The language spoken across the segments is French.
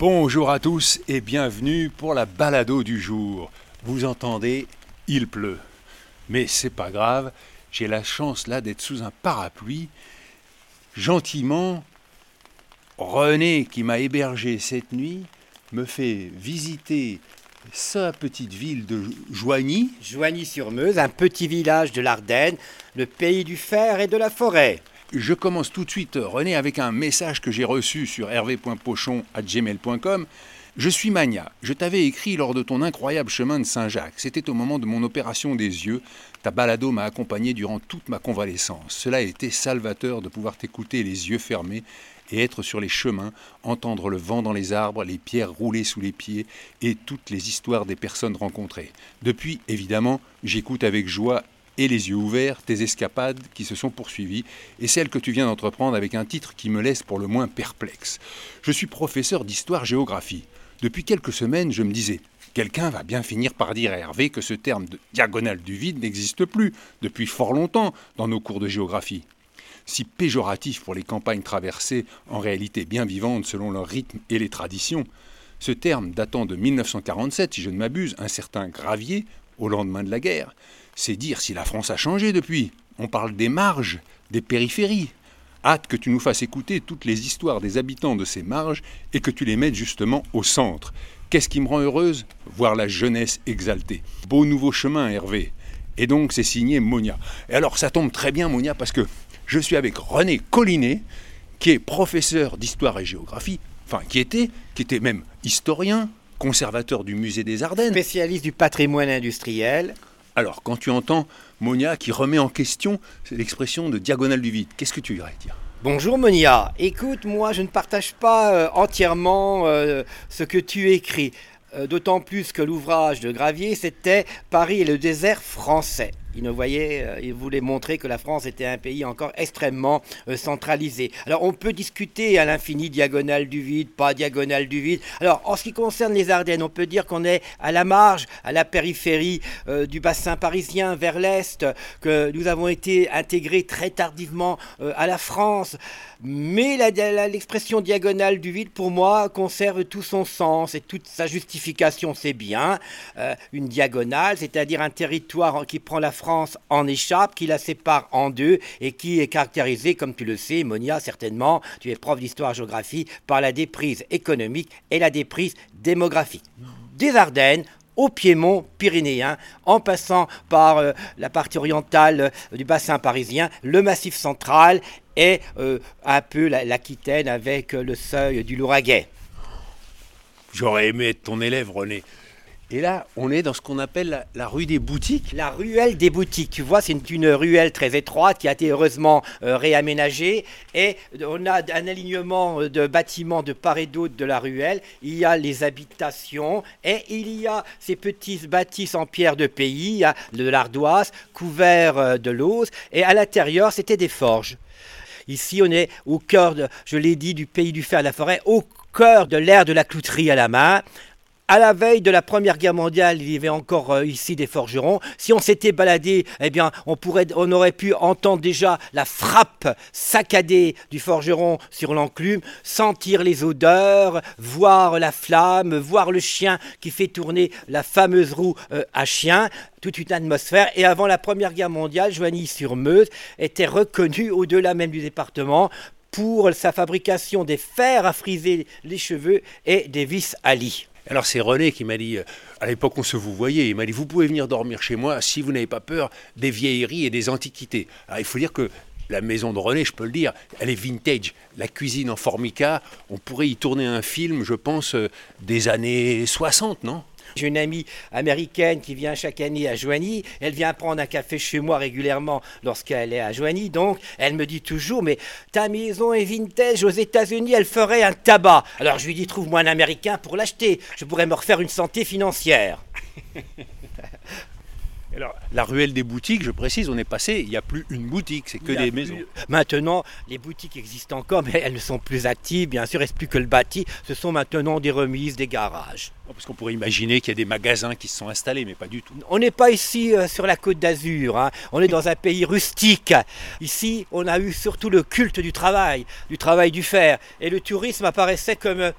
Bonjour à tous et bienvenue pour la balado du jour. Vous entendez, il pleut. Mais c'est pas grave, j'ai la chance là d'être sous un parapluie. Gentiment, René, qui m'a hébergé cette nuit, me fait visiter sa petite ville de Joigny. Joigny-sur-Meuse, un petit village de l'Ardenne, le pays du fer et de la forêt. Je commence tout de suite, René, avec un message que j'ai reçu sur hervé.pochon.gmail.com. Je suis Mania. Je t'avais écrit lors de ton incroyable chemin de Saint-Jacques. C'était au moment de mon opération des yeux. Ta balado m'a accompagné durant toute ma convalescence. Cela a été salvateur de pouvoir t'écouter les yeux fermés et être sur les chemins, entendre le vent dans les arbres, les pierres rouler sous les pieds et toutes les histoires des personnes rencontrées. Depuis, évidemment, j'écoute avec joie et les yeux ouverts tes escapades qui se sont poursuivies et celles que tu viens d'entreprendre avec un titre qui me laisse pour le moins perplexe. Je suis professeur d'histoire-géographie. Depuis quelques semaines, je me disais, quelqu'un va bien finir par dire à Hervé que ce terme de diagonale du vide n'existe plus depuis fort longtemps dans nos cours de géographie si péjoratif pour les campagnes traversées, en réalité bien vivantes selon leur rythme et les traditions. Ce terme datant de 1947, si je ne m'abuse, un certain Gravier, au lendemain de la guerre, c'est dire si la France a changé depuis. On parle des marges, des périphéries. Hâte que tu nous fasses écouter toutes les histoires des habitants de ces marges et que tu les mettes justement au centre. Qu'est-ce qui me rend heureuse? Voir la jeunesse exaltée. Beau nouveau chemin, Hervé. Et donc c'est signé Monia. Et alors ça tombe très bien, Monia, parce que je suis avec René Collinet, qui est professeur d'histoire et géographie, enfin qui était, qui était même historien, conservateur du musée des Ardennes. Spécialiste du patrimoine industriel. Alors, quand tu entends Monia qui remet en question l'expression de diagonale du vide, qu'est-ce que tu irais dire Bonjour Monia, écoute, moi je ne partage pas euh, entièrement euh, ce que tu écris, euh, d'autant plus que l'ouvrage de Gravier c'était Paris et le désert français. Il ne voyait, euh, il voulait montrer que la France était un pays encore extrêmement euh, centralisé. Alors on peut discuter à l'infini diagonale du vide, pas diagonale du vide. Alors en ce qui concerne les Ardennes, on peut dire qu'on est à la marge, à la périphérie euh, du bassin parisien vers l'est, que nous avons été intégrés très tardivement à la France. Mais l'expression diagonale du vide, pour moi, conserve tout son sens et toute sa justification. C'est bien une diagonale, c'est-à-dire un territoire qui prend la France en échappe, qui la sépare en deux et qui est caractérisée, comme tu le sais, Monia, certainement, tu es prof d'histoire-géographie, par la déprise économique et la déprise démographique. Des Ardennes au Piémont pyrénéen, en passant par euh, la partie orientale euh, du bassin parisien, le massif central et euh, un peu l'Aquitaine avec le seuil du Lauragais. J'aurais aimé être ton élève, René. Et là, on est dans ce qu'on appelle la, rue des boutiques. La ruelle des boutiques. Tu vois, c'est une, ruelle très étroite qui a été heureusement euh, réaménagée. Et on a un alignement de bâtiments de part et d'autre de la ruelle. Il y a les habitations et il y a ces petites bâtisses en pierre de pays, de l'ardoise, couverts euh, de l'ose. Et à l'intérieur, c'était des forges. Ici, on est au cœur, je l'ai dit, du pays du fer de la forêt, au cœur de l'ère de la clouterie à la main à la veille de la Première Guerre mondiale, il y avait encore euh, ici des forgerons. Si on s'était baladé, eh bien, on, aurait pu entendre déjà la frappe saccadée du forgeron sur l'enclume, sentir les odeurs, voir la flamme, voir le chien qui fait tourner la fameuse roue euh, à chien toute une atmosphère. Et avant la Première Guerre mondiale, Joigny-sur-Meuse était reconnu au-delà même du département pour sa fabrication des fers à friser les cheveux et des vis à lit. Alors c'est René qui m'a dit, euh, à l'époque on se vous voyait, il m'a dit vous pouvez venir dormir chez moi si vous n'avez pas peur des vieilleries et des antiquités. Alors il faut dire que la maison de René, je peux le dire, elle est vintage. La cuisine en formica, on pourrait y tourner un film, je pense, euh, des années 60, non? J'ai une amie américaine qui vient chaque année à Joigny. Elle vient prendre un café chez moi régulièrement lorsqu'elle est à Joigny. Donc, elle me dit toujours Mais ta maison est vintage aux États-Unis, elle ferait un tabac. Alors, je lui dis Trouve-moi un américain pour l'acheter. Je pourrais me refaire une santé financière. Alors, la ruelle des boutiques, je précise, on est passé, il n'y a plus une boutique, c'est que des maisons. Maintenant, les boutiques existent encore, mais elles ne sont plus actives, bien sûr, reste plus que le bâti. Ce sont maintenant des remises, des garages. Oh, parce qu'on pourrait imaginer qu'il y a des magasins qui se sont installés, mais pas du tout. On n'est pas ici euh, sur la côte d'Azur, hein. on est dans un pays rustique. Ici, on a eu surtout le culte du travail, du travail du fer. Et le tourisme apparaissait comme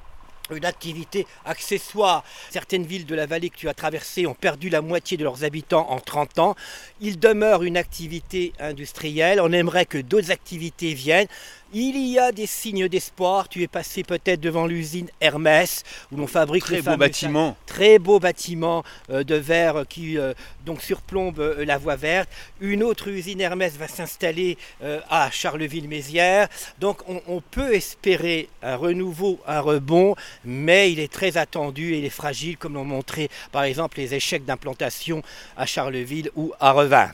une activité accessoire. Certaines villes de la vallée que tu as traversées ont perdu la moitié de leurs habitants en 30 ans. Il demeure une activité industrielle. On aimerait que d'autres activités viennent. Il y a des signes d'espoir. Tu es passé peut-être devant l'usine Hermès où l'on fabrique Très les beau bâtiment. Très beau bâtiment euh, de verre qui euh, donc surplombe euh, la voie verte. Une autre usine Hermès va s'installer à Charleville-Mézières. Donc on, on peut espérer un renouveau, un rebond, mais il est très attendu et il est fragile, comme l'ont montré par exemple les échecs d'implantation à Charleville ou à Revin.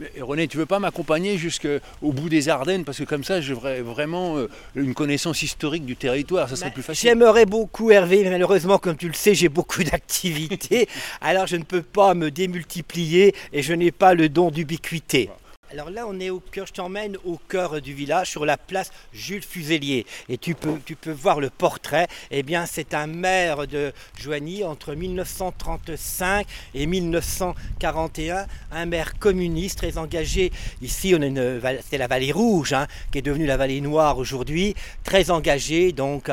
Mais, René, tu veux pas m'accompagner jusqu'au bout des Ardennes? Parce que comme ça, j'aurais vraiment euh, une connaissance historique du territoire. Ça serait Bah, plus facile. J'aimerais beaucoup Hervé, mais malheureusement, comme tu le sais, j'ai beaucoup d'activités. alors je ne peux pas me démultiplier et je n'ai pas le don d'ubiquité. Alors là, on est au cœur, je t'emmène au cœur du village, sur la place Jules Fuselier. Et tu peux, tu peux voir le portrait. Eh bien, c'est un maire de Joigny entre 1935 et 1941, un maire communiste très engagé. Ici, c'est la vallée rouge, hein, qui est devenue la vallée noire aujourd'hui, très engagé. Donc,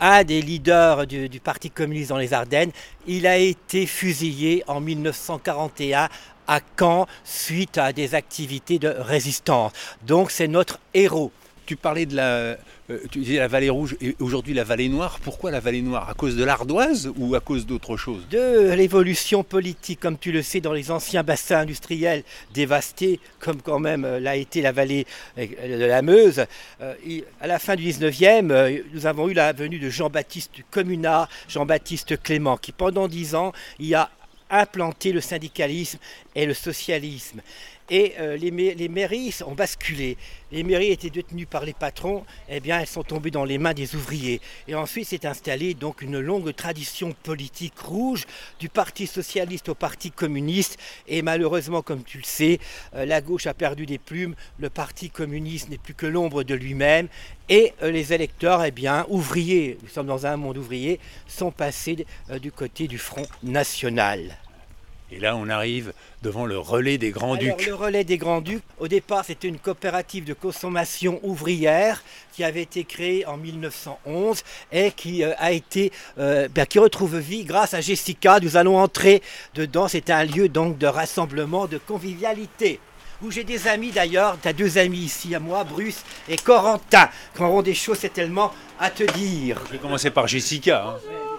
un des leaders du Parti communiste dans les Ardennes. Il a été fusillé en 1941 à Caen suite à des activités de résistance. Donc c'est notre héros. Tu parlais de la, euh, tu disais la vallée rouge et aujourd'hui la vallée noire. Pourquoi la vallée noire? À cause de l'ardoise ou à cause d'autre chose? De l'évolution politique, comme tu le sais, dans les anciens bassins industriels dévastés, comme quand même euh, l'a été la vallée euh, de la Meuse, euh, à la fin du 19e, euh, nous avons eu la venue de Jean-Baptiste Communard, Jean-Baptiste Clément, qui pendant dix ans y a implanté le syndicalisme et le socialisme. Et euh, les, les mairies ont basculé. Les mairies étaient détenues par les patrons, eh bien elles sont tombées dans les mains des ouvriers. Et ensuite s'est installée donc une longue tradition politique rouge, du Parti socialiste au Parti communiste. Et malheureusement, comme tu le sais, euh, la gauche a perdu des plumes, le Parti communiste n'est plus que l'ombre de lui-même. Et euh, les électeurs, eh bien, ouvriers, nous sommes dans un monde ouvrier, sont passés du côté du Front National. Et là, on arrive devant le relais des Alors, Grands-Ducs. le relais des Grands-Ducs, au départ, c'était une coopérative de consommation ouvrière qui avait été créée en 1911 et qui euh, a été, euh, ben, qui retrouve vie grâce à Jessica. Nous allons entrer dedans. C'est un lieu donc de rassemblement, de convivialité. Où j'ai des amis d'ailleurs, tu as deux amis ici à moi, Bruce et Corentin, qui auront des choses certainement à te dire. Je vais commencer par Jessica. hein.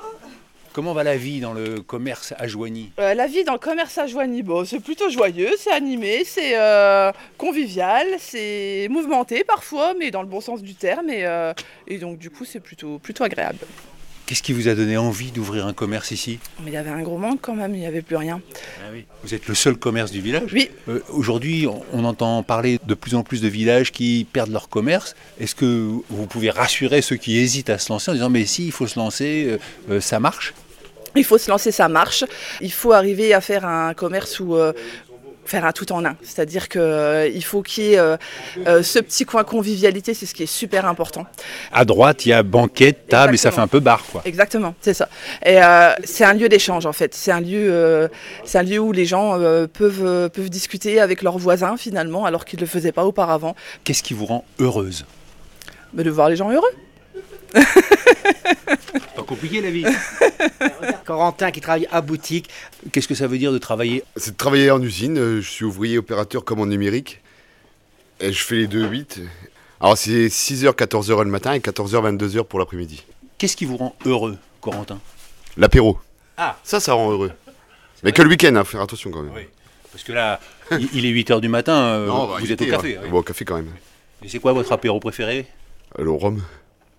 Comment va la vie dans le commerce à Joigny? Euh, la vie dans le commerce à Joigny, bon, c'est plutôt joyeux, c'est animé, c'est euh, convivial, c'est mouvementé parfois, mais dans le bon sens du terme. Et, euh, et donc, du coup, c'est plutôt, plutôt agréable. Qu'est-ce qui vous a donné envie d'ouvrir un commerce ici? Mais il y avait un gros manque quand même, il n'y avait plus rien. Vous êtes le seul commerce du village? Oui. Euh, Aujourd'hui, on, on entend parler de plus en plus de villages qui perdent leur commerce. Est-ce que vous pouvez rassurer ceux qui hésitent à se lancer en disant mais si, il faut se lancer, euh, ça marche? Il faut se lancer, ça marche. Il faut arriver à faire un commerce où. euh, faire un tout en un, c'est-à-dire qu'il faut qu'il y ait euh, euh, ce petit coin convivialité, c'est ce qui est super important. À droite, il y a banquette, table et ça fait un peu bar quoi. Exactement, c'est ça. Et euh, c'est un lieu d'échange en fait. C'est un lieu, euh, c'est un lieu où les gens euh, peuvent euh, peuvent discuter avec leurs voisins finalement, alors qu'ils ne le faisaient pas auparavant. Qu'est-ce qui vous rend heureuse? Mais de voir les gens heureux. Pas compliqué la vie. Corentin qui travaille à boutique, Qu'est-ce que ça veut dire de travailler C'est de travailler en usine. euh, Je suis ouvrier opérateur comme en numérique. Et je fais les 2-8. Alors c'est 6h, 14h le matin et 14h, 22h pour l'après-midi. Qu'est-ce qui vous rend heureux, Corentin? L'apéro. Ah. Ça, ça rend heureux. Mais que le week-end, hein, faire attention quand même. Oui. Parce que là, il est 8h du matin, euh, Non, bah, vous êtes au café. hein. oui. Bon, au café quand même. Et c'est quoi votre apéro préféré? Euh, Le rhum.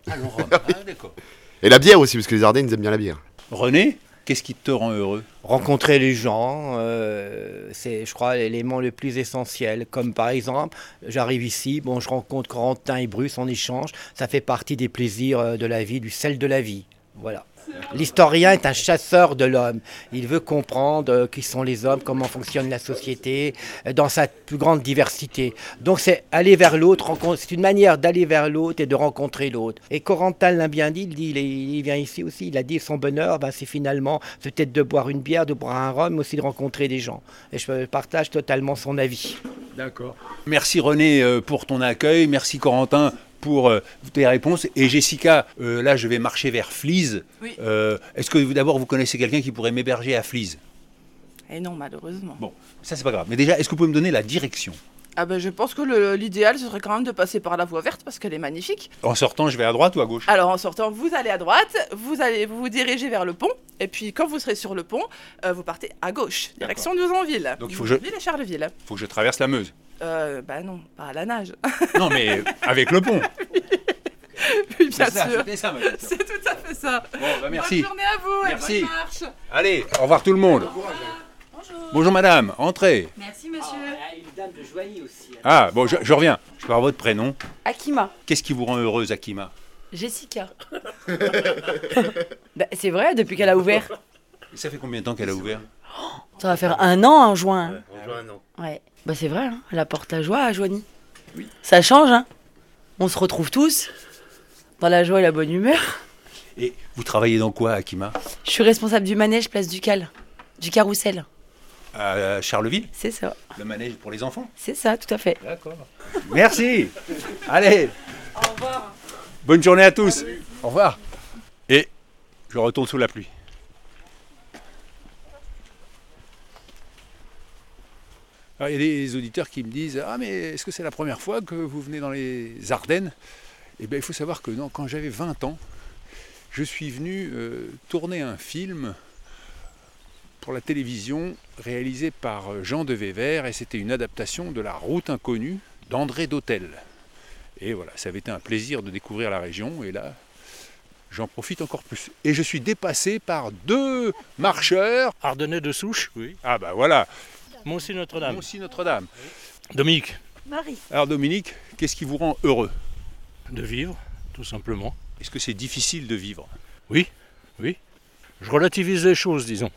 Ah, le rhum. Ah, d'accord. Et la bière aussi, parce que les Ardennes ils aiment bien la bière. René, qu'est-ce qui te rend heureux? Rencontrer les gens, euh, c'est, je crois, l'élément le plus essentiel. Comme par exemple, j'arrive ici, bon, je rencontre Corentin et Bruce, on échange. Ça fait partie des plaisirs euh, de la vie, du sel de la vie. Voilà. L'historien est un chasseur de l'homme. Il veut comprendre euh, qui sont les hommes, comment fonctionne la société, euh, dans sa plus grande diversité. Donc c'est aller vers l'autre, c'est une manière d'aller vers l'autre et de rencontrer l'autre. Et Corentin l'a bien dit, il vient ici aussi, il a dit son bonheur, ben, c'est finalement peut-être de boire une bière, de boire un rhum, mais aussi de rencontrer des gens. Et je partage totalement son avis. D'accord. Merci René euh, pour ton accueil, merci Corentin pour euh, tes réponses. Et Jessica, euh, là, je vais marcher vers Flease. Oui. Euh, Est-ce que d'abord vous connaissez quelqu'un qui pourrait m'héberger à Flease Et non, malheureusement. Bon, ça c'est pas grave. Mais déjà, est-ce que vous pouvez me donner la direction? Ah ben, je pense que l'idéal, ce serait quand même de passer par la voie verte parce qu'elle est magnifique. En sortant, je vais à droite ou à gauche? Alors en sortant, vous allez à droite, vous allez vous, vous dirigez vers le pont, et puis quand vous serez sur le pont, euh, vous partez à gauche, direction de Nouzonville. Donc, il faut que je- Charleville. Faut que je traverse la Meuse. Euh, bah non, pas à la nage. Non, mais avec le pont. oui, bien C'est ça, sûr. c'était ça, ma question. C'est tout à fait ça. Bon, bah, merci. Bonne journée à vous Merci. et bonne marche. Allez, au revoir tout le monde. Bonjour madame, entrez. Merci monsieur. une dame de Joigny aussi. Ah, bon, je, je reviens. Je peux avoir votre prénom. Akima. Qu'est-ce qui vous rend heureuse, Akima Jessica. Bah, c'est vrai, depuis qu'elle a ouvert. Ça fait combien de temps qu'elle a ouvert Ça va faire un an en juin. Ouais. Bah c'est vrai, hein, elle apporte la joie à Joigny. Oui. Ça change, hein. On se retrouve tous dans la joie et la bonne humeur. Et vous travaillez dans quoi, Akima Je suis responsable du manège Place du Cal, du carrousel. À Charleville? C'est ça, Le manège pour les enfants? C'est ça, tout à fait. D'accord. Merci. Allez. Au revoir. Bonne journée à tous. Au revoir. Et je retourne sous la pluie. Alors, il y a des auditeurs qui me disent Ah, mais est-ce que c'est la première fois que vous venez dans les Ardennes? Eh bien, il faut savoir que non, quand j'avais 20 ans, je suis venu euh, tourner un film pour la télévision réalisé par euh, Jean de Vévert et c'était une adaptation de La Route Inconnue d'André Dautel. Et voilà, ça avait été un plaisir de découvrir la région et là, j'en profite encore plus. Et je suis dépassé par deux marcheurs. Ardennais de souche, oui. Ah bah voilà, Moncy Notre-Dame. aussi Notre-Dame. Dominique, Marie. Alors Dominique, qu'est-ce qui vous rend heureux? De vivre, tout simplement. Est-ce que c'est difficile de vivre? Oui, oui. Je relativise les choses, disons.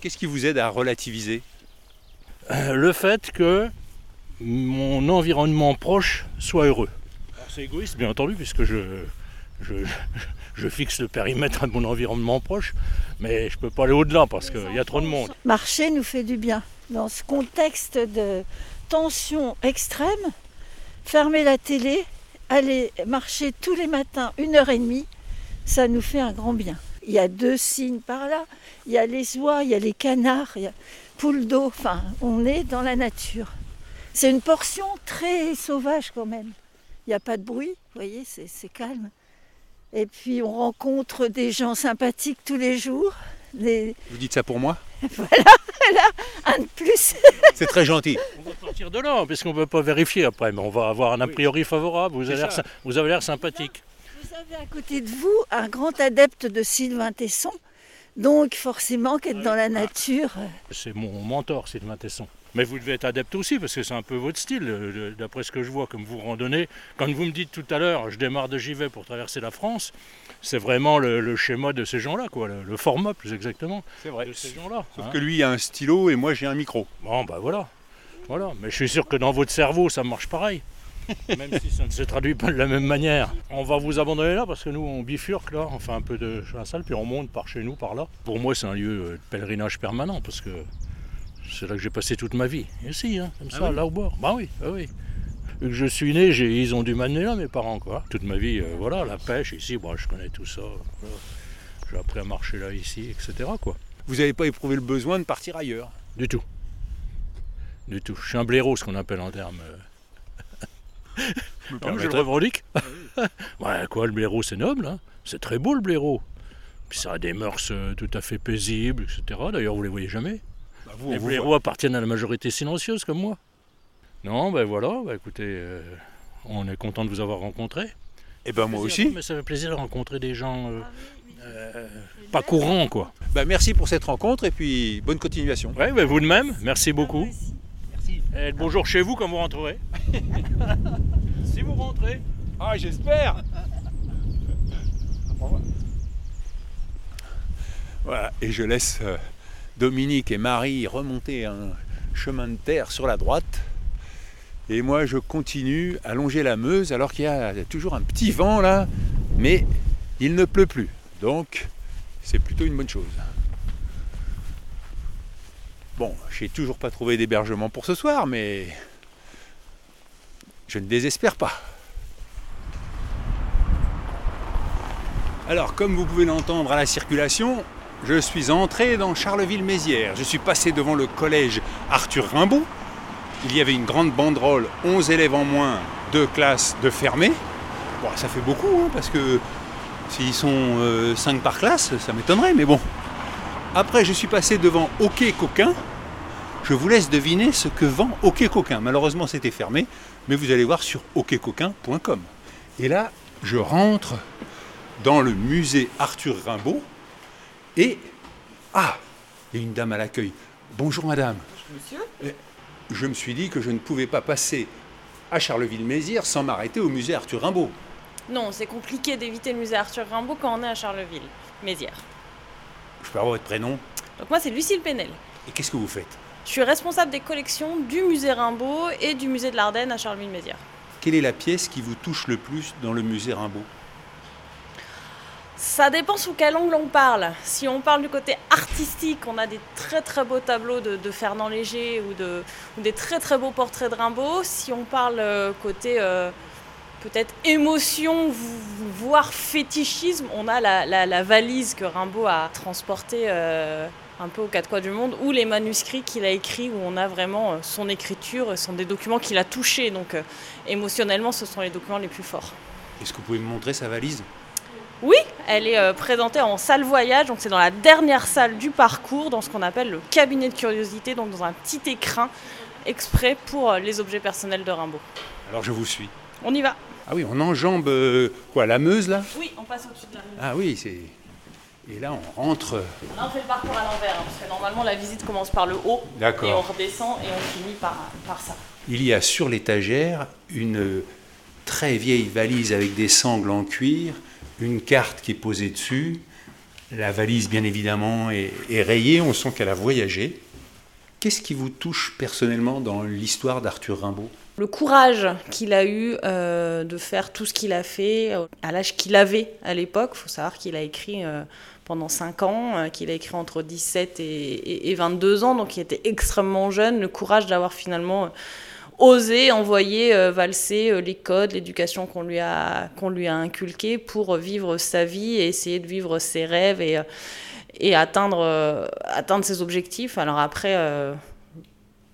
Qu'est-ce qui vous aide à relativiser? Euh, Le fait que mon environnement proche soit heureux. Alors, C'est égoïste, bien entendu, puisque je, je, fixe le périmètre de mon environnement proche, mais je peux pas aller au-delà parce qu'il y a trop de monde. Marcher nous fait du bien. Dans ce contexte de tension extrême, fermer la télé, aller marcher tous les matins une heure et demie, ça nous fait un grand bien. Il y a deux signes par là, il y a les oies, il y a les canards, il y a poules d'eau, enfin on est dans la nature. C'est une portion très sauvage quand même. Il n'y a pas de bruit, vous voyez, c'est calme. Et puis on rencontre des gens sympathiques tous les jours. Des... Vous dites ça pour moi? Un de plus. C'est très gentil. On va sortir de là, parce qu'on ne peut pas vérifier après, mais on va avoir un a priori favorable. Avez vous avez l'air sympathique. Vous avez à côté de vous un grand adepte de Sylvain Tesson, donc forcément qu'être dans la nature. euh, C'est mon mentor, Sylvain Tesson. Mais vous devez être adepte aussi, parce que c'est un peu votre style, euh, d'après ce que je vois, comme vous randonnez. Quand vous me dites tout à l'heure, je démarre de Givet pour traverser la France, c'est vraiment le, le schéma de ces gens-là, quoi, le, le format plus exactement C'est vrai. de ces gens-là. Sauf hein. que lui a un stylo et moi j'ai un micro. Bon, bah voilà. Voilà. Mais je suis sûr que dans votre cerveau, ça marche pareil. Même si ça ne se traduit pas de la même manière. On va vous abandonner là parce que nous, on bifurque là, on fait un peu de salle, puis on monte par chez nous, par là. Pour moi, c'est un lieu euh, de pèlerinage permanent parce que c'est là que j'ai passé toute ma vie. Ici, hein, comme ça, là au bord. Bah oui, bah oui. Vu que je suis né, ils ont dû m'amener là, mes parents, quoi. Toute ma vie, euh, voilà, la pêche ici, bon, je connais tout ça. voilà. J'ai appris à marcher là, ici, etc., quoi. Vous n'avez pas éprouvé le besoin de partir ailleurs? Du tout. Du tout. Je suis un blaireau, ce qu'on appelle en termes. euh, Je Non, je le revendique. ouais, quoi, le blaireau, c'est noble. hein. C'est très beau, le blaireau. Puis ça a des mœurs euh, tout à fait paisibles, etc. D'ailleurs, vous les voyez jamais. Bah, vous, les vous blaireaux appartiennent à la majorité silencieuse, comme moi. Non, ben voilà, ben écoutez, euh, on est content de vous avoir rencontré. Et ben moi aussi. Mais ça fait plaisir de rencontrer des gens euh, euh, pas courants, quoi. Bah, merci pour cette rencontre et puis bonne continuation. Ouais, ben vous de même, merci beaucoup. Et le bonjour chez vous quand vous rentrerez. si vous rentrez. Ah, j'espère Voilà, et je laisse euh, Dominique et Marie remontaient un chemin de terre sur la droite. Et moi, je continue à longer la Meuse alors qu'il y a toujours un petit vent là, mais il ne pleut plus. Donc, c'est plutôt une bonne chose. Bon, j'ai toujours pas trouvé d'hébergement pour ce soir, mais je ne désespère pas. Alors, comme vous pouvez l'entendre à la circulation, je suis entré dans Charleville-Mézières. Je suis passé devant le collège Arthur Rimbaud. Il y avait une grande banderole, 11 élèves en moins, deux classes de fermées. Bon, ça fait beaucoup, hein, parce que s'ils sont 5 par classe, ça m'étonnerait, mais bon. Après, je suis passé devant Hockey Coquin. Je vous laisse deviner ce que vend Hockey Coquin. Malheureusement, c'était fermé, mais vous allez voir sur hockeycoquin.com. Et là, je rentre dans le musée Arthur Rimbaud et. Ah Il y a une dame à l'accueil. Bonjour madame. Monsieur Je me suis dit que je ne pouvais pas passer à Charleville-Mézières sans m'arrêter au musée Arthur Rimbaud. Non, c'est compliqué d'éviter le musée Arthur Rimbaud quand on est à Charleville, Mézières. Je peux avoir votre prénom? Donc moi c'est Lucille Penel. Et qu'est-ce que vous faites? Je suis responsable des collections du musée Rimbaud et du musée de l'Ardenne à Charleville-Mézières. Quelle est la pièce qui vous touche le plus dans le musée Rimbaud? Ça dépend sous quel angle on parle. Si on parle du côté artistique, on a des très très beaux tableaux de, Fernand Léger ou, de, ou des très très beaux portraits de Rimbaud. Si on parle euh, côté euh, peut-être émotion, voire fétichisme, on a la, valise que Rimbaud a transportée euh, un peu aux quatre coins du monde, ou les manuscrits qu'il a écrits, où on a vraiment son écriture, ce sont des documents qu'il a touchés, donc émotionnellement, ce sont les documents les plus forts. Est-ce que vous pouvez me montrer sa valise? Oui, elle est euh, présentée en salle voyage, donc c'est dans la dernière salle du parcours, dans ce qu'on appelle le cabinet de curiosité, donc dans un petit écrin exprès pour euh, les objets personnels de Rimbaud. Alors je vous suis. On y va Ah oui, on enjambe euh, quoi, la Meuse là? Oui, on passe au-dessus de la rue. Ah oui, c'est. Et là, on rentre. Là, on fait le parcours à l'envers, hein, parce que normalement, la visite commence par le haut, D'accord. et on redescend, et on finit par, par ça. Il y a sur l'étagère une très vieille valise avec des sangles en cuir, une carte qui est posée dessus. La valise, bien évidemment, est, rayée. On sent qu'elle a voyagé. Qu'est-ce qui vous touche personnellement dans l'histoire d'Arthur Rimbaud? Le courage qu'il a eu euh, de faire tout ce qu'il a fait euh, à l'âge qu'il avait à l'époque. Il faut savoir qu'il a écrit euh, pendant 5 ans, qu'il a écrit entre 17 et, et- et 22 ans, donc il était extrêmement jeune. Le courage d'avoir finalement osé envoyer euh, valser euh, les codes, l'éducation qu'on lui, a, qu'on lui a inculquée pour vivre sa vie et essayer de vivre ses rêves et, euh, et atteindre, atteindre ses objectifs. Alors après...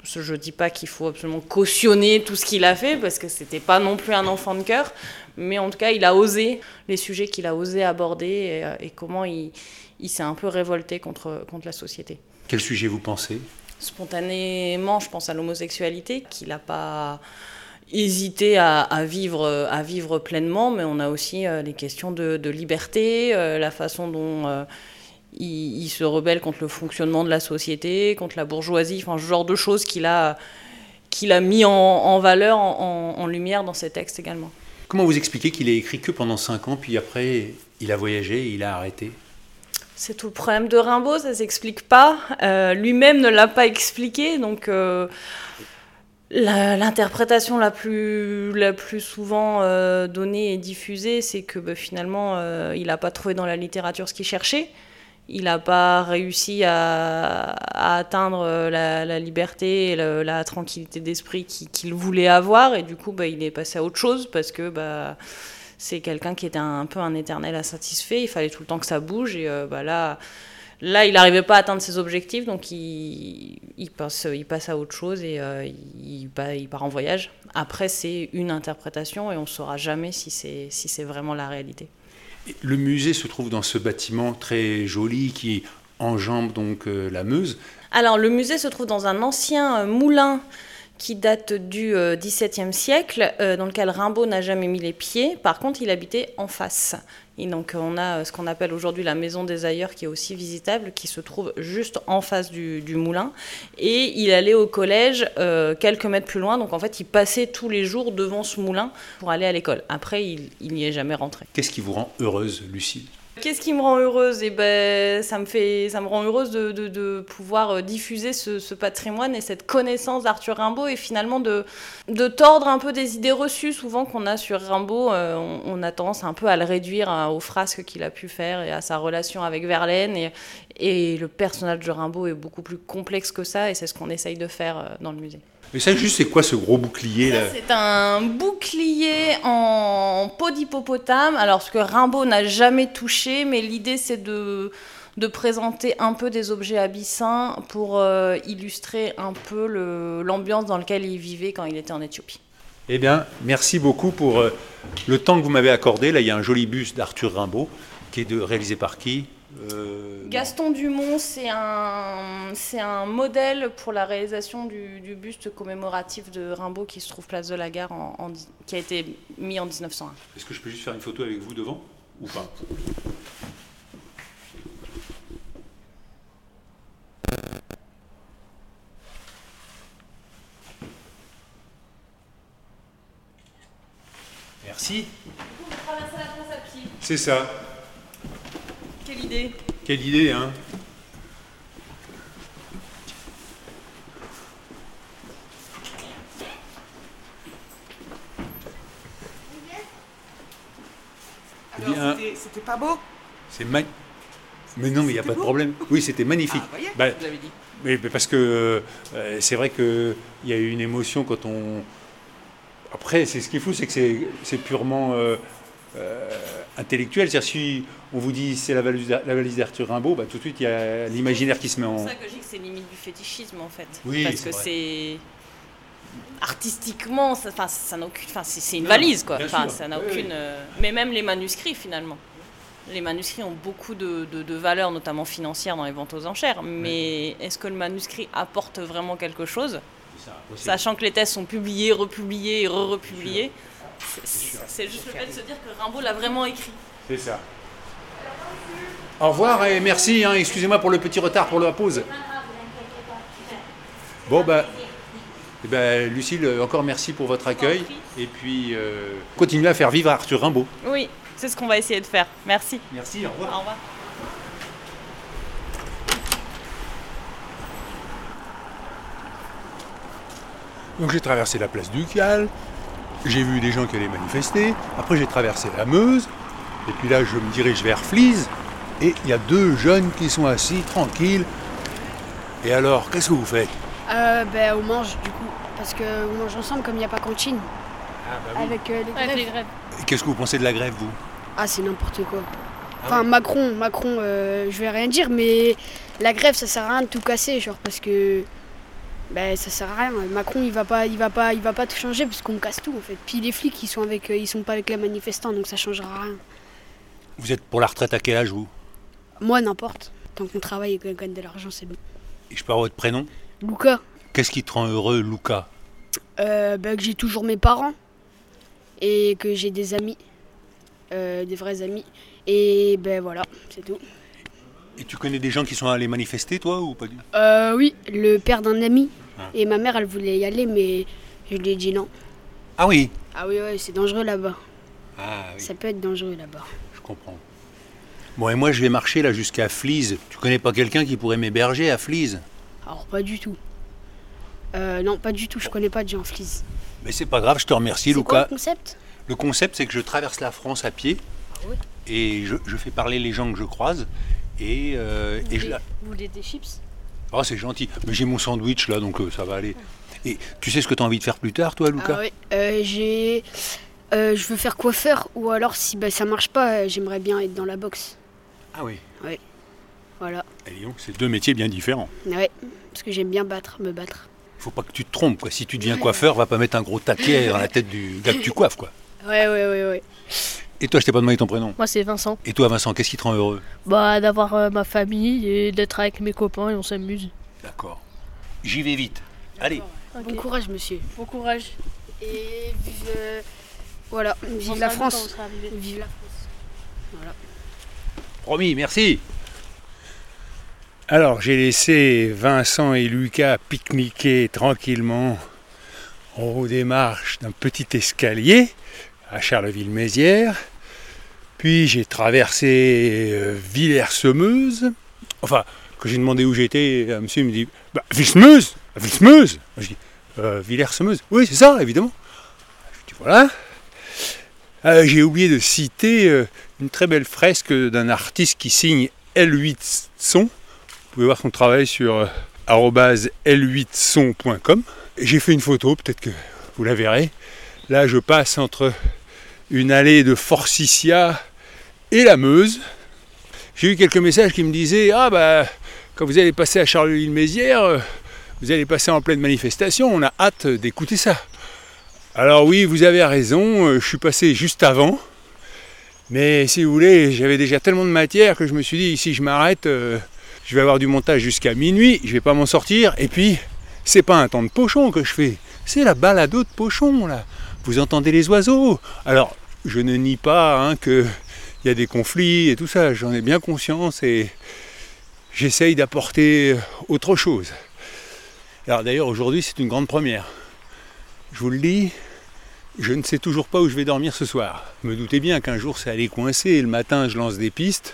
je dis pas qu'il faut absolument cautionner tout ce qu'il a fait parce que c'était pas non plus un enfant de cœur, mais en tout cas il a osé les sujets qu'il a osé aborder et, et comment il, il s'est un peu révolté contre, contre la société. Quel sujet vous pensez? Spontanément, je pense à l'homosexualité qu'il n'a pas hésité à, vivre, à vivre pleinement, mais on a aussi euh, les questions de, liberté, euh, la façon dont euh, il, se rebelle contre le fonctionnement de la société, contre la bourgeoisie, enfin ce genre de choses qu'il a, qu'il a mis en, valeur, en, lumière dans ses textes également. Comment vous expliquez qu'il ait écrit que pendant 5 ans, puis après, il a voyagé et il a arrêté? C'est tout le problème de Rimbaud, ça s'explique pas. Euh, Lui-même ne l'a pas expliqué, donc euh, l'interprétation la plus, la plus souvent euh, donnée et diffusée, c'est que bah, finalement, il n'a pas trouvé dans la littérature ce qu'il cherchait. Il n'a pas réussi à, atteindre la, liberté et la tranquillité d'esprit qu'il qu'il voulait avoir, et du coup, bah, il est passé à autre chose parce que bah, c'est quelqu'un qui était un, peu un éternel insatisfait. Il fallait tout le temps que ça bouge, et euh, bah, là, là, il n'arrivait pas à atteindre ses objectifs, donc il, il, passe, il passe à autre chose et euh, il, bah, il part en voyage. Après, c'est une interprétation et on ne saura jamais si c'est si vraiment la réalité. Le musée se trouve dans ce bâtiment très joli qui enjambe donc euh, la Meuse. Alors, le musée se trouve dans un ancien moulin qui date du euh, XVIIe siècle, euh, dans lequel Rimbaud n'a jamais mis les pieds. Par contre, il habitait en face. Et donc, on a euh, ce qu'on appelle aujourd'hui la maison des ailleurs, qui est aussi visitable, qui se trouve juste en face du, moulin. Et il allait au collège quelques mètres plus loin. Donc, en fait, il passait tous les jours devant ce moulin pour aller à l'école. Après, il n'y est jamais rentré. Qu'est-ce qui vous rend heureuse, Lucie? Qu'est-ce qui me rend heureuse? Eh ben, ça me fait, ça me rend heureuse de, de- pouvoir euh, diffuser ce, patrimoine et cette connaissance d'Arthur Rimbaud et finalement de, de tordre un peu des idées reçues souvent qu'on a sur Rimbaud. Euh, on, on a tendance un peu à le réduire hein, aux frasques qu'il a pu faire et à sa relation avec Verlaine. Et, et le personnage de Rimbaud est beaucoup plus complexe que ça et c'est ce qu'on essaye de faire euh, dans le musée. Et ça, juste, c'est quoi ce gros bouclier là C'est un bouclier en peau d'hippopotame. Alors, ce que Rimbaud n'a jamais touché, mais l'idée, c'est de, de présenter un peu des objets abyssins pour euh, illustrer un peu l'ambiance dans laquelle il vivait quand il était en Éthiopie. Eh bien, merci beaucoup pour euh, le temps que vous m'avez accordé. Là, il y a un joli buste d'Arthur Rimbaud, qui est de, réalisé par qui? Euh, Gaston Dumont, c'est un, c'est un modèle pour la réalisation du, buste commémoratif de Rimbaud qui se trouve place de la Gare, en, qui a été mis en 1901. Est-ce que je peux juste faire une photo avec vous devant ou pas? Merci. C'est ça. Quelle idée Quelle idée, hein C'était pas beau C'est magnifique. Mais non, mais il n'y a pas de problème. Oui, c'était magnifique. Ah, voyez, bah, vous dit. Mais, parce que euh, c'est vrai qu'il y a eu une émotion quand on. Après, c'est ce qui est fou, c'est que c'est purement euh, euh, intellectuel. C'est-à-dire, si on vous dit c'est la valise, la valise d'Arthur Rimbaud, bah, tout de suite, il y a l'imaginaire qui se met en. C'est pour ça que je dis que c'est limite du fétichisme, en fait. Oui, parce que c'est. Artistiquement, ça, ça n'a aucune. Enfin, c'est une valise, quoi. Enfin, ça n'a aucune. mais même les manuscrits, finalement les manuscrits ont beaucoup de, de, valeur, notamment financière, dans les ventes aux enchères. Mais est-ce que le manuscrit apporte vraiment quelque chose? Sachant que les thèses sont publiées, republiées et re-republiées. C'est juste le fait de se dire que Rimbaud l'a vraiment écrit. C'est ça. Au revoir et merci. Hein. Excusez-moi pour le petit retard pour la pause. Bon, bah. Ben, Lucille, encore merci pour votre accueil. Et puis, euh, continuez à faire vivre Arthur Rimbaud. Oui. C'est ce qu'on va essayer de faire. Merci. Merci, au revoir. Au revoir. Donc j'ai traversé la place du Cal, j'ai vu des gens qui allaient manifester, après j'ai traversé la Meuse, et puis là je me dirige vers Flise, et il y a deux jeunes qui sont assis, tranquilles. Et alors, qu'est-ce que vous faites? Euh, ben, On mange du coup, parce qu'on mange ensemble comme il n'y a pas cantine. Ah, bah avec, euh, les grèves. Qu'est-ce que vous pensez de la grève, vous? Ah, c'est n'importe quoi. Ah enfin, Macron, Macron, euh, je vais rien dire, mais la grève, ça sert à rien de tout casser, genre, parce que ben, ça sert à rien. Macron, il va pas, il va pas, il va pas tout changer parce qu'on casse tout, en fait. Puis les flics, ils sont avec, euh, ils sont pas avec les manifestants, donc ça changera rien. Vous êtes pour la retraite à quel âge, vous? Moi, n'importe. Tant qu'on travaille et qu'on gagne de l'argent, c'est bon. Et je peux avoir votre prénom? Luca. Qu'est-ce qui te rend heureux, Luca? Euh, ben, Que j'ai toujours mes parents et que j'ai des amis. Euh, des vrais amis. Et ben voilà, c'est tout. Et tu connais des gens qui sont allés manifester, toi, ou pas du euh, Oui, le père d'un ami. Ah. Et ma mère, elle voulait y aller, mais je lui ai dit non. Ah oui? Ah oui, ouais, c'est dangereux là-bas. Ah oui. Ça peut être dangereux là-bas. Je comprends. Bon, et moi, je vais marcher là jusqu'à Flise. Tu connais pas quelqu'un qui pourrait m'héberger à Flise Alors, pas du tout. Euh, non, pas du tout, je connais pas de gens à Flise. Mais c'est pas grave, je te remercie, Lucas. C'est quoi le concept? Le concept, c'est que je traverse la France à pied ah et je, fais parler les gens que je croise. Et, euh, vous, voulez, vous voulez des chips? Oh, c'est gentil. Mais j'ai mon sandwich là, donc euh, ça va aller. Et tu sais ce que tu as envie de faire plus tard, toi, Lucas ah, oui. Euh, j'ai. je veux faire coiffeur, ou alors si bah, ça marche pas, j'aimerais bien être dans la boxe. Ah oui Oui. Voilà. Et donc, c'est deux métiers bien différents. Oui, parce que j'aime bien battre, me battre. Faut pas que tu te trompes, quoi. Si tu deviens coiffeur, va pas mettre un gros taquet dans la tête du gars que tu coiffes, quoi. Ouais, ouais, ouais, ouais. Et toi, je t'ai pas demandé ton prénom Moi, c'est Vincent. Et toi, Vincent, qu'est-ce qui te rend heureux? Bah, d'avoir euh, ma famille et d'être avec mes copains et on s'amuse. D'accord. J'y vais vite. Allez. Bon courage, monsieur. Bon courage. Et vive. Euh, voilà, vive la France. Vive la France. Voilà. Promis, merci. Alors, j'ai laissé Vincent et Lucas pique-niquer tranquillement en haut des marches d'un petit escalier à Charleville-Mézières. Puis j'ai traversé euh, Villers-Semeuse. Enfin, quand j'ai demandé où j'étais, un monsieur me dit bah, Villers-Semeuse Villers-Semeuse Je dis euh, Villers-Semeuse Oui, c'est ça, évidemment. Je dis voilà. Euh, j'ai oublié de citer une très belle fresque d'un artiste qui signe L8 Son. Vous pouvez voir son travail sur l8son.com. j'ai fait une photo, peut-être que vous la verrez. Là, je passe entre une allée de Forsythia et la Meuse. J'ai eu quelques messages qui me disaient Ah, bah, quand vous allez passer à Charleville-Mézières, euh, vous allez passer en pleine manifestation, on a hâte d'écouter ça. Alors, oui, vous avez raison, euh, je suis passé juste avant. Mais si vous voulez, j'avais déjà tellement de matière que je me suis dit si je m'arrête, euh, je vais avoir du montage jusqu'à minuit, je vais pas m'en sortir. Et puis, c'est pas un temps de pochon que je fais, c'est la balado de pochon là. Vous entendez les oiseaux? Alors, je ne nie pas hein, qu'il y a des conflits et tout ça, j'en ai bien conscience et j'essaye d'apporter autre chose. Alors d'ailleurs, aujourd'hui, c'est une grande première. Je vous le dis, je ne sais toujours pas où je vais dormir ce soir. Me doutais bien qu'un jour ça allait coincer et le matin je lance des pistes.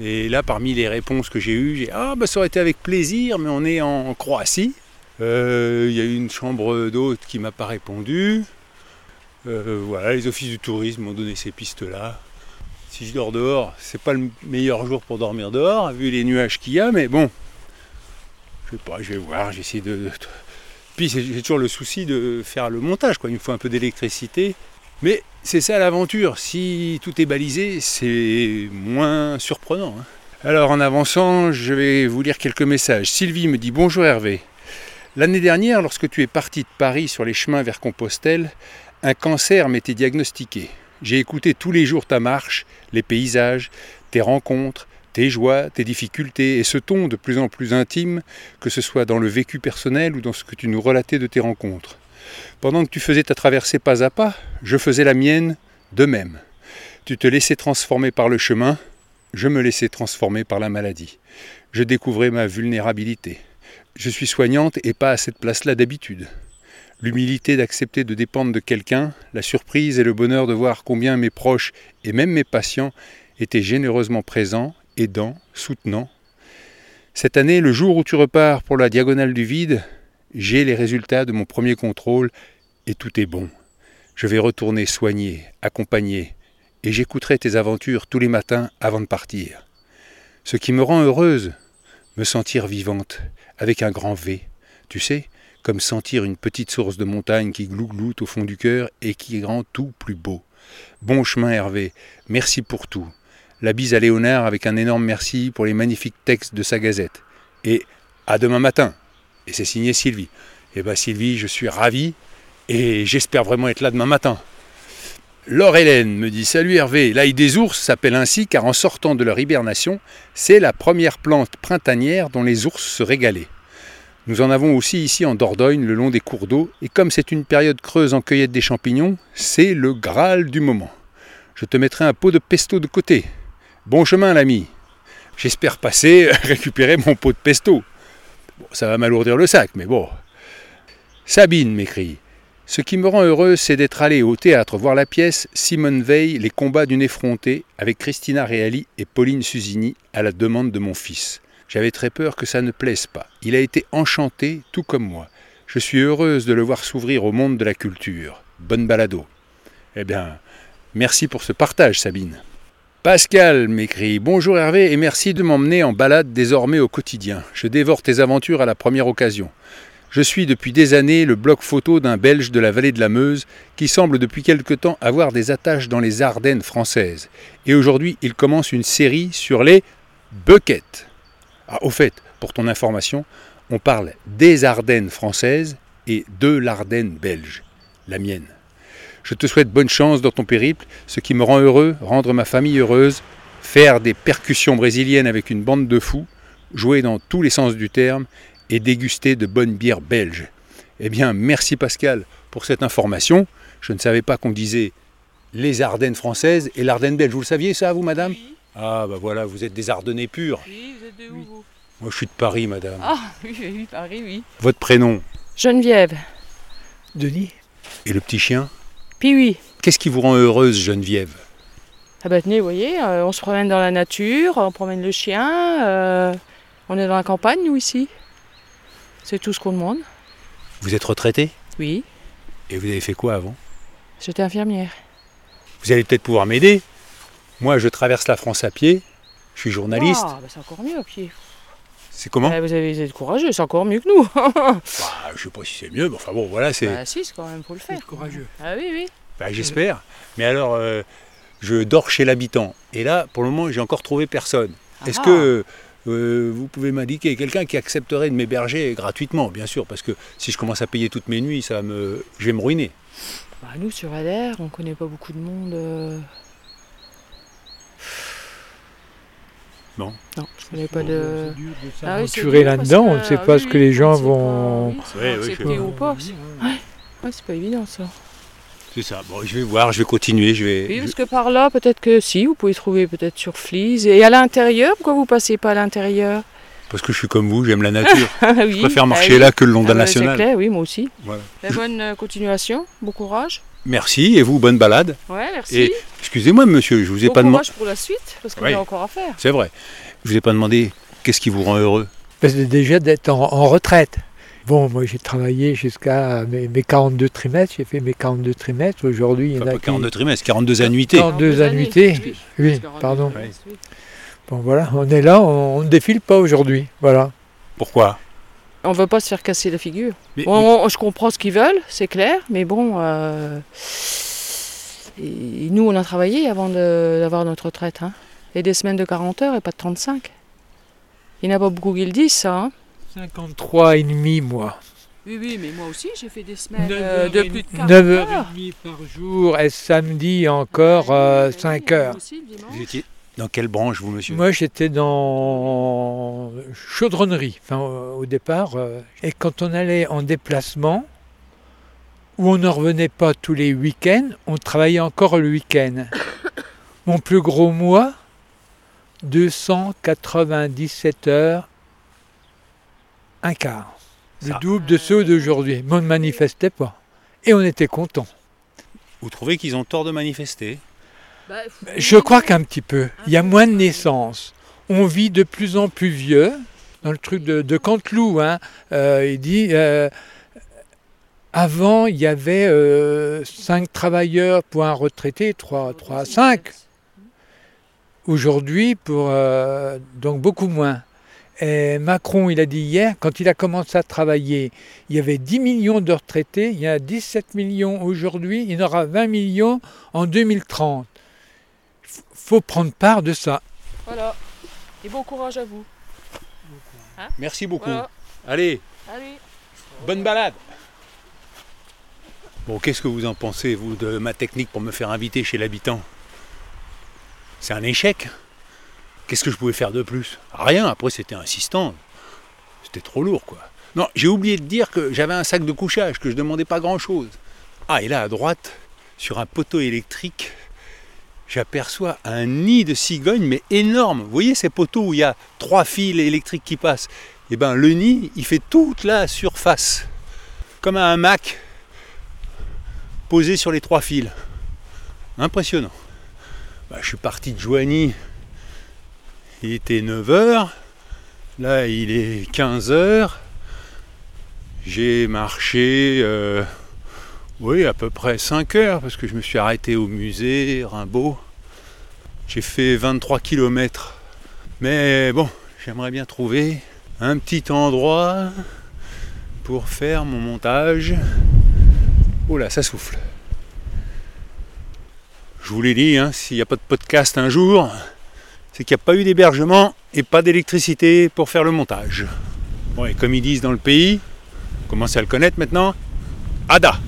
Et là, parmi les réponses que j'ai eues, j'ai Ah, bah ça aurait été avec plaisir, mais on est en Croatie. Euh, il y a une chambre d'hôte qui m'a pas répondu. Euh, voilà, les offices du tourisme m'ont donné ces pistes-là. Si je dors dehors, c'est pas le meilleur jour pour dormir dehors, vu les nuages qu'il y a, mais bon, je sais pas, je vais voir, j'essaie de, de. Puis j'ai toujours le souci de faire le montage, quoi. Il me faut un peu d'électricité. Mais c'est ça l'aventure. Si tout est balisé, c'est moins surprenant. hein. Alors en avançant, je vais vous lire quelques messages. Sylvie me dit Bonjour Hervé. L'année dernière, lorsque tu es parti de Paris sur les chemins vers Compostelle, un cancer m'était diagnostiqué. J'ai écouté tous les jours ta marche, les paysages, tes rencontres, tes joies, tes difficultés, et ce ton de plus en plus intime, que ce soit dans le vécu personnel ou dans ce que tu nous relatais de tes rencontres. Pendant que tu faisais ta traversée pas à pas, je faisais la mienne de même. Tu te laissais transformer par le chemin, je me laissais transformer par la maladie. Je découvrais ma vulnérabilité. Je suis soignante et pas à cette place-là d'habitude. L'humilité d'accepter de dépendre de quelqu'un, la surprise et le bonheur de voir combien mes proches et même mes patients étaient généreusement présents, aidants, soutenants. Cette année, le jour où tu repars pour la diagonale du vide, j'ai les résultats de mon premier contrôle et tout est bon. Je vais retourner soigner, accompagner, et j'écouterai tes aventures tous les matins avant de partir. Ce qui me rend heureuse, me sentir vivante, avec un grand V. Tu sais, comme sentir une petite source de montagne qui glougloute au fond du cœur et qui rend tout plus beau. Bon chemin Hervé, merci pour tout. La bise à Léonard avec un énorme merci pour les magnifiques textes de sa gazette. Et à demain matin. Et c'est signé Sylvie. Eh bien Sylvie, je suis ravi et j'espère vraiment être là demain matin. Laure Hélène me dit Salut Hervé, l'ail des ours s'appelle ainsi car en sortant de leur hibernation, c'est la première plante printanière dont les ours se régalaient. Nous en avons aussi ici en Dordogne, le long des cours d'eau, et comme c'est une période creuse en cueillette des champignons, c'est le Graal du moment. Je te mettrai un pot de pesto de côté. Bon chemin, l'ami. J'espère passer récupérer mon pot de pesto. Bon, ça va m'alourdir le sac, mais bon. Sabine m'écrit Ce qui me rend heureuse, c'est d'être allé au théâtre voir la pièce Simone Veil, Les combats d'une effrontée, avec Christina Reali et Pauline Susini, à la demande de mon fils. J'avais très peur que ça ne plaise pas. Il a été enchanté, tout comme moi. Je suis heureuse de le voir s'ouvrir au monde de la culture. Bonne balado. Eh bien, merci pour ce partage, Sabine. Pascal m'écrit Bonjour Hervé et merci de m'emmener en balade désormais au quotidien. Je dévore tes aventures à la première occasion. Je suis depuis des années le bloc photo d'un Belge de la vallée de la Meuse qui semble depuis quelque temps avoir des attaches dans les Ardennes françaises. Et aujourd'hui, il commence une série sur les buckets. Ah, au fait, pour ton information, on parle des Ardennes françaises et de l'Ardenne belge, la mienne. Je te souhaite bonne chance dans ton périple, ce qui me rend heureux, rendre ma famille heureuse, faire des percussions brésiliennes avec une bande de fous, jouer dans tous les sens du terme et déguster de bonnes bières belges. Eh bien, merci Pascal pour cette information. Je ne savais pas qu'on disait les Ardennes françaises et l'Ardenne belge. Vous le saviez ça, vous, madame? Ah, bah voilà, vous êtes des Ardennais purs. Oui, vous êtes de où vous Moi, je suis de Paris, madame. Ah, oui, oui, Paris, oui. Votre prénom Geneviève. Denis. Et le petit chien Puis oui. Qu'est-ce qui vous rend heureuse, Geneviève Ah bah tenez, vous voyez, euh, on se promène dans la nature, on promène le chien, euh, on est dans la campagne, nous, ici. C'est tout ce qu'on demande. Vous êtes retraité Oui, Et vous avez fait quoi avant j'étais infirmière. Vous allez peut-être pouvoir m'aider. Moi, je traverse la France à pied. Je suis journaliste. Ah, bah c'est encore mieux à pied. C'est comment Eh, vous, avez, vous êtes courageux, c'est encore mieux que nous. bah, Je sais pas si c'est mieux, mais enfin bon, voilà, c'est. bah si, c'est quand même, faut le faire. courageux. Ah oui, oui. Bah, J'espère. Mais alors, euh, je dors chez l'habitant. Et là, pour le moment, j'ai encore trouvé personne. Est-ce Ah. que euh, vous pouvez m'indiquer quelqu'un qui accepterait de m'héberger gratuitement, bien sûr, parce que si je commence à payer toutes mes nuits, ça va me, je vais me ruiner. Bah, nous, sur LR, on connaît pas beaucoup de monde. euh. Non. Non, je connais pas de. Ah oui, parce là-dedans, on ne sait ah pas oui, ce que les gens vont. accepter ou pas. Ouais, c'est pas évident ça. C'est ça. Bon, je vais voir, je vais continuer. Je vais, Oui, parce que par là, peut-être que si, vous pouvez trouver peut-être sur Fleas. Et à l'intérieur, pourquoi vous passez pas à l'intérieur? Parce que je suis comme vous, j'aime la nature. Ah oui, je préfère ah marcher oui. là que le long Ah d'un C'est national. clair, oui, moi aussi. Voilà. La bonne continuation, bon courage. Merci et vous, bonne balade. Ouais, merci. Excusez-moi, monsieur, je vous ai bon pas demandé. courage pour la suite, parce qu'on Oui. a encore à faire. C'est vrai. Je vous ai pas demandé qu'est-ce qui vous rend heureux. Déjà d'être en, en retraite. Bon, moi j'ai travaillé jusqu'à mes, mes 42 trimestres, j'ai fait mes 42 trimestres. Aujourd'hui, il y en a pas qui... 42 trimestres, 42 annuités. 42 annuités. oui. Pardon. oui. Bon voilà, on est là, on ne défile pas aujourd'hui. Voilà. Pourquoi? On veut pas se faire casser la figure. Mais- Bon, on- je comprends ce qu'ils veulent, c'est clair, mais bon, euh, et nous on a travaillé avant d'avoir notre retraite. Hein. Et des semaines de 40 heures et pas de 35. Il n'y en a pas beaucoup qui le disent ça. Hein. 53 et demi moi. Oui, oui, mais moi aussi j'ai fait des semaines 9 euh, de plus de 40 heures heures. et demie par jour et samedi encore 5 heures. Vous étiez dans quelle branche, vous, monsieur? Moi, j'étais dans chaudronnerie, enfin, au départ. euh, Et quand on allait en déplacement, où on ne revenait pas tous les week-ends, on travaillait encore le week-end. Mon plus gros mois, 297 heures, un quart. Le Ça. double de ceux d'aujourd'hui. Mais on ne manifestait pas. Et on était content. Vous trouvez qu'ils ont tort de manifester? Je crois qu'un petit peu. Il y a moins de naissances. On vit de plus en plus vieux. Dans le truc de, de Canteloup, hein, euh, il dit euh, avant, il y avait 5 travailleurs pour un retraité, 3, 3 à 5. Aujourd'hui, euh, donc beaucoup moins. Et Macron, il a dit hier, quand il a commencé à travailler, il y avait 10 millions de retraités, il y a 17 millions aujourd'hui, il y en aura 20 millions en 2030 faut prendre part de ça. Voilà. Et bon courage à vous. Merci beaucoup. Voilà. Allez, Allez. bonne balade. Bon, qu'est-ce que vous en pensez, vous, de ma technique pour me faire inviter chez l'habitant? C'est un échec Qu'est-ce que je pouvais faire de plus? Rien, après c'était insistant. C'était trop lourd, quoi. Non, j'ai oublié de dire que j'avais un sac de couchage, que je demandais pas grand-chose. Ah, et là, à droite, sur un poteau électrique, j'aperçois un nid de cigogne, mais énorme. Vous voyez ces poteaux où il y a trois fils électriques qui passent? Eh bien, le nid, il fait toute la surface, comme un hamac posé sur les trois fils. Impressionnant. Bah, je suis parti de Joigny, il était 9h, là il est 15h. J'ai marché, euh, oui, à peu près 5 heures, parce que je me suis arrêté au musée Rimbaud. J'ai fait 23 km. Mais bon, j'aimerais bien trouver un petit endroit pour faire mon montage. Oh ça souffle. Je vous l'ai dit, hein, s'il n'y a pas de podcast un jour, c'est qu'il n'y a pas eu d'hébergement et pas d'électricité pour faire le montage. Bon, et comme ils disent dans le pays, commencez à le connaître maintenant, Ada